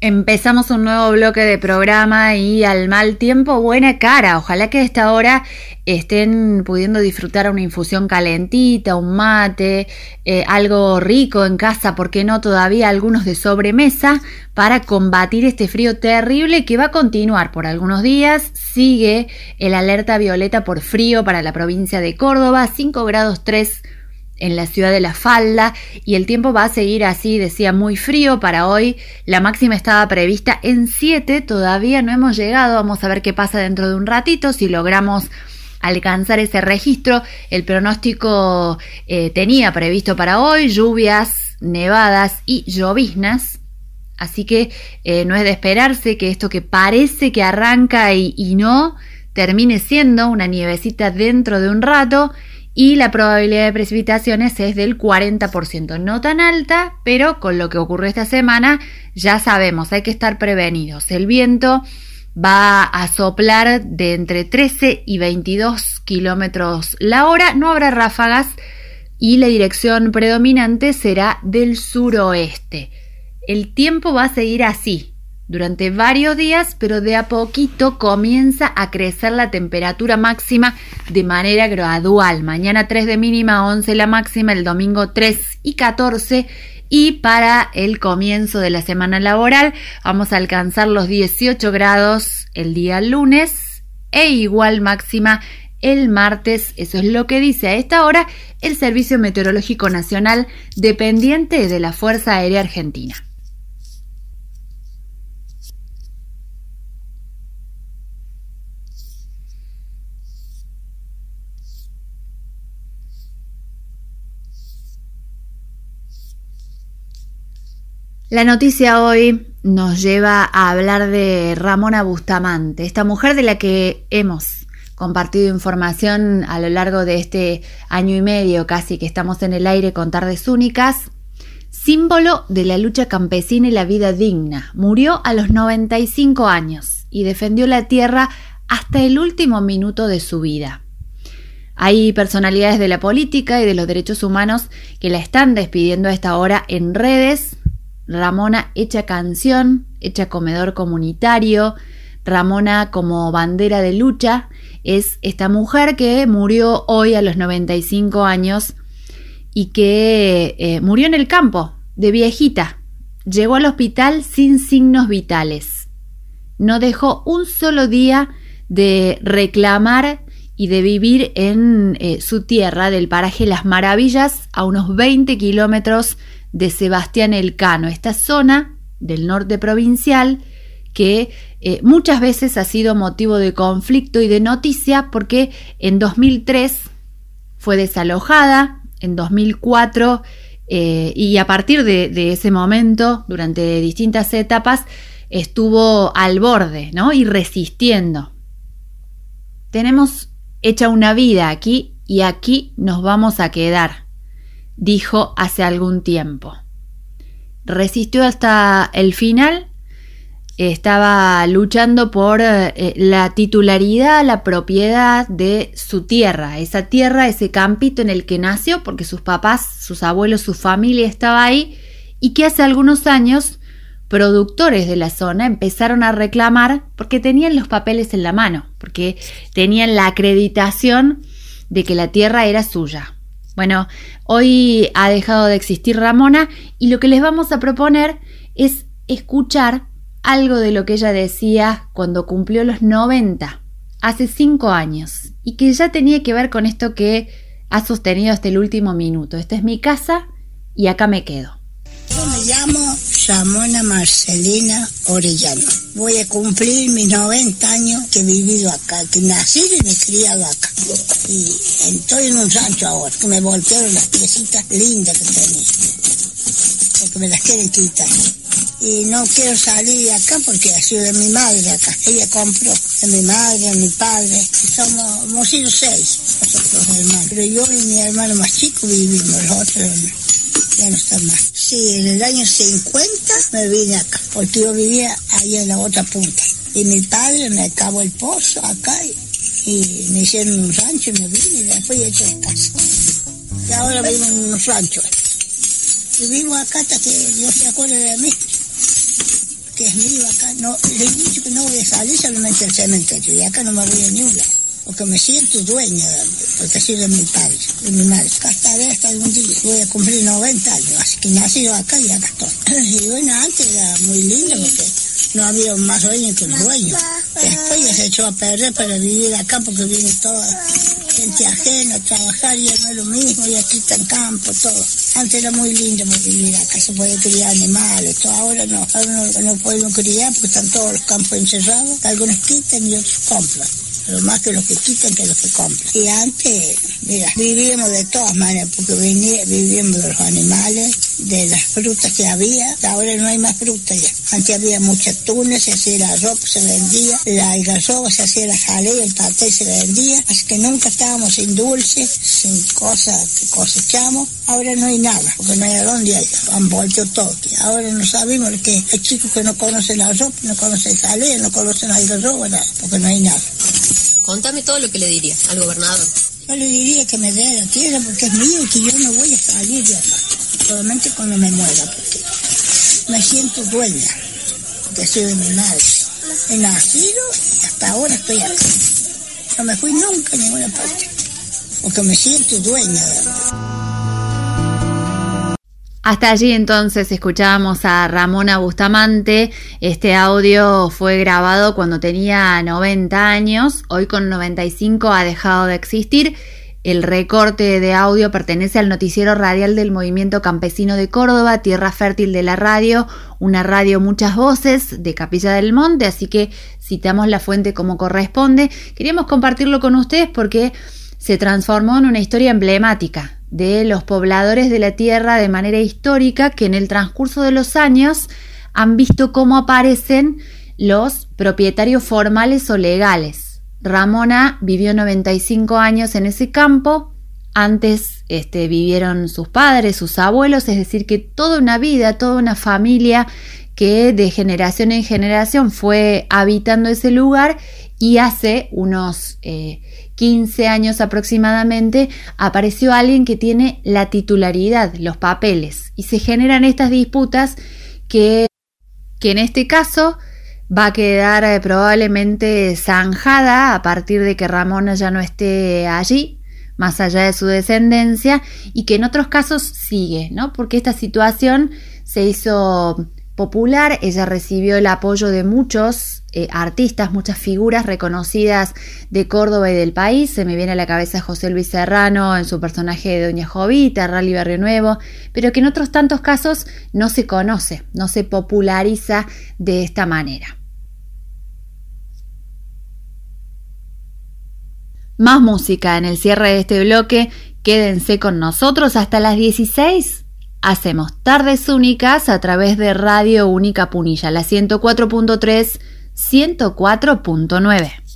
Empezamos un nuevo bloque de programa y al mal tiempo buena cara. Ojalá que a esta hora estén pudiendo disfrutar una infusión calentita, un mate, eh, algo rico en casa, porque no todavía algunos de sobremesa para combatir este frío terrible que va a continuar por algunos días. Sigue el alerta violeta por frío para la provincia de Córdoba, 5 grados 3 en la ciudad de La Falda y el tiempo va a seguir así, decía, muy frío para hoy. La máxima estaba prevista en 7, todavía no hemos llegado, vamos a ver qué pasa dentro de un ratito, si logramos alcanzar ese registro. El pronóstico eh, tenía previsto para hoy lluvias, nevadas y lloviznas. Así que eh, no es de esperarse que esto que parece que arranca y, y no termine siendo una nievecita dentro de un rato y la probabilidad de precipitaciones es del 40%, no tan alta, pero con lo que ocurrió esta semana ya sabemos, hay que estar prevenidos. El viento va a soplar de entre 13 y 22 kilómetros la hora, no habrá ráfagas y la dirección predominante será del suroeste. El tiempo va a seguir así, durante varios días, pero de a poquito comienza a crecer la temperatura máxima de manera gradual. Mañana 3 de mínima, 11 la máxima, el domingo 3 y 14 y para el comienzo de la semana laboral vamos a alcanzar los 18 grados el día lunes e igual máxima el martes, eso es lo que dice a esta hora el Servicio Meteorológico Nacional dependiente de la Fuerza Aérea Argentina. La noticia hoy nos lleva a hablar de Ramona Bustamante, esta mujer de la que hemos compartido información a lo largo de este año y medio casi que estamos en el aire con tardes únicas, símbolo de la lucha campesina y la vida digna. Murió a los 95 años y defendió la tierra hasta el último minuto de su vida. Hay personalidades de la política y de los derechos humanos que la están despidiendo a esta hora en redes Ramona hecha canción, hecha comedor comunitario, Ramona como bandera de lucha, es esta mujer que murió hoy a los 95 años y que eh, murió en el campo, de viejita. Llegó al hospital sin signos vitales. No dejó un solo día de reclamar y de vivir en eh, su tierra del paraje Las Maravillas, a unos 20 kilómetros de Sebastián Elcano, esta zona del norte provincial que eh, muchas veces ha sido motivo de conflicto y de noticia porque en 2003 fue desalojada, en 2004 eh, y a partir de, de, ese momento, durante distintas etapas, estuvo al borde ¿no? y resistiendo. Tenemos hecha una vida aquí y aquí nos vamos a quedar dijo hace algún tiempo. Resistió hasta el final, estaba luchando por eh, la titularidad, la propiedad de su tierra, esa tierra, ese campito en el que nació, porque sus papás, sus abuelos, su familia estaba ahí, y que hace algunos años productores de la zona empezaron a reclamar porque tenían los papeles en la mano, porque tenían la acreditación de que la tierra era suya. Bueno, hoy ha dejado de existir Ramona y lo que les vamos a proponer es escuchar algo de lo que ella decía cuando cumplió los 90, hace cinco años, y que ya tenía que ver con esto que ha sostenido hasta el último minuto. Esta es mi casa y acá me quedo. Yo me llamo Ramona Marcelina Orellano. Voy a cumplir mis 90 años que he vivido acá, que nací y me he criado acá. Y estoy en un rancho ahora, que me voltearon las piecitas lindas que tenía, porque me las quieren quitar. Y no quiero salir de acá porque ha sido de mi madre acá. Ella compró de mi madre, de mi padre. Somos, hemos sido seis, nosotros hermanos. Pero yo y mi hermano más chico vivimos, los otros ya no están más. Sí, en el año 50 me vine acá, porque yo vivía ahí en la otra punta. Y mi padre me acabó el pozo acá y, me hicieron un rancho y me vine y después he hecho casa. Y ahora vivo en unos ranchos. Y vivo acá hasta que Dios se acuerde de mí, que es acá, no, le he dicho que no voy a salir solamente al cementerio, y acá no me voy a ni un porque me siento dueña, porque soy de mi padre, de mi madre. Hasta ver hasta algún día voy a cumplir 90 años, así que nací acá y acá estoy. Y bueno, antes era muy lindo porque no había más dueño que un dueño. Después ya se echó a perder para vivir acá porque viene toda gente ajena a trabajar, ya no es lo mismo, ya quitan campo, todo. Antes era muy lindo vivir acá, se puede criar animales, todo. ahora no, ahora no, no pueden criar porque están todos los campos encerrados, algunos quitan y otros compran pero más que los que quitan que los que compran. Y antes, mira, vivíamos de todas maneras, porque vivíamos de los animales, de las frutas que había, ahora no hay más fruta ya. Antes había muchas tunas, se hacía la ropa, se vendía, la algarroba, se hacía la jalea, el paté se vendía, así que nunca estábamos sin dulces, sin cosas que cosechamos. Ahora no hay nada, porque no hay a dónde hay, han vuelto todo. Ahora no sabemos que hay chicos que no conocen la ropa, no conocen jalea, no conocen la algarroba, nada, porque no hay nada. Contame todo lo que le diría al gobernador. Yo le diría que me dé la tierra porque es mío y que yo no voy a salir de acá. Solamente cuando me muera, porque me siento dueña, porque soy de mi madre. He nacido y hasta ahora estoy acá. No me fui nunca a ninguna parte, porque me siento dueña de hasta allí entonces escuchábamos a Ramona Bustamante. Este audio fue grabado cuando tenía 90 años. Hoy con 95 ha dejado de existir. El recorte de audio pertenece al noticiero radial del Movimiento Campesino de Córdoba, Tierra Fértil de la Radio, una radio muchas voces de Capilla del Monte, así que citamos la fuente como corresponde. Queríamos compartirlo con ustedes porque se transformó en una historia emblemática de los pobladores de la tierra de manera histórica que en el transcurso de los años han visto cómo aparecen los propietarios formales o legales. Ramona vivió 95 años en ese campo, antes este, vivieron sus padres, sus abuelos, es decir, que toda una vida, toda una familia que de generación en generación fue habitando ese lugar y hace unos eh, 15 años aproximadamente, apareció alguien que tiene la titularidad, los papeles, y se generan estas disputas que, que en este caso va a quedar eh, probablemente zanjada a partir de que Ramona ya no esté allí, más allá de su descendencia, y que en otros casos sigue, ¿no? Porque esta situación se hizo popular, ella recibió el apoyo de muchos eh, artistas, muchas figuras reconocidas de Córdoba y del país. Se me viene a la cabeza José Luis Serrano en su personaje de Doña Jovita, Rally Barrio Nuevo, pero que en otros tantos casos no se conoce, no se populariza de esta manera. Más música en el cierre de este bloque. Quédense con nosotros hasta las 16 Hacemos tardes únicas a través de Radio Única Punilla, la 104.3, 104.9.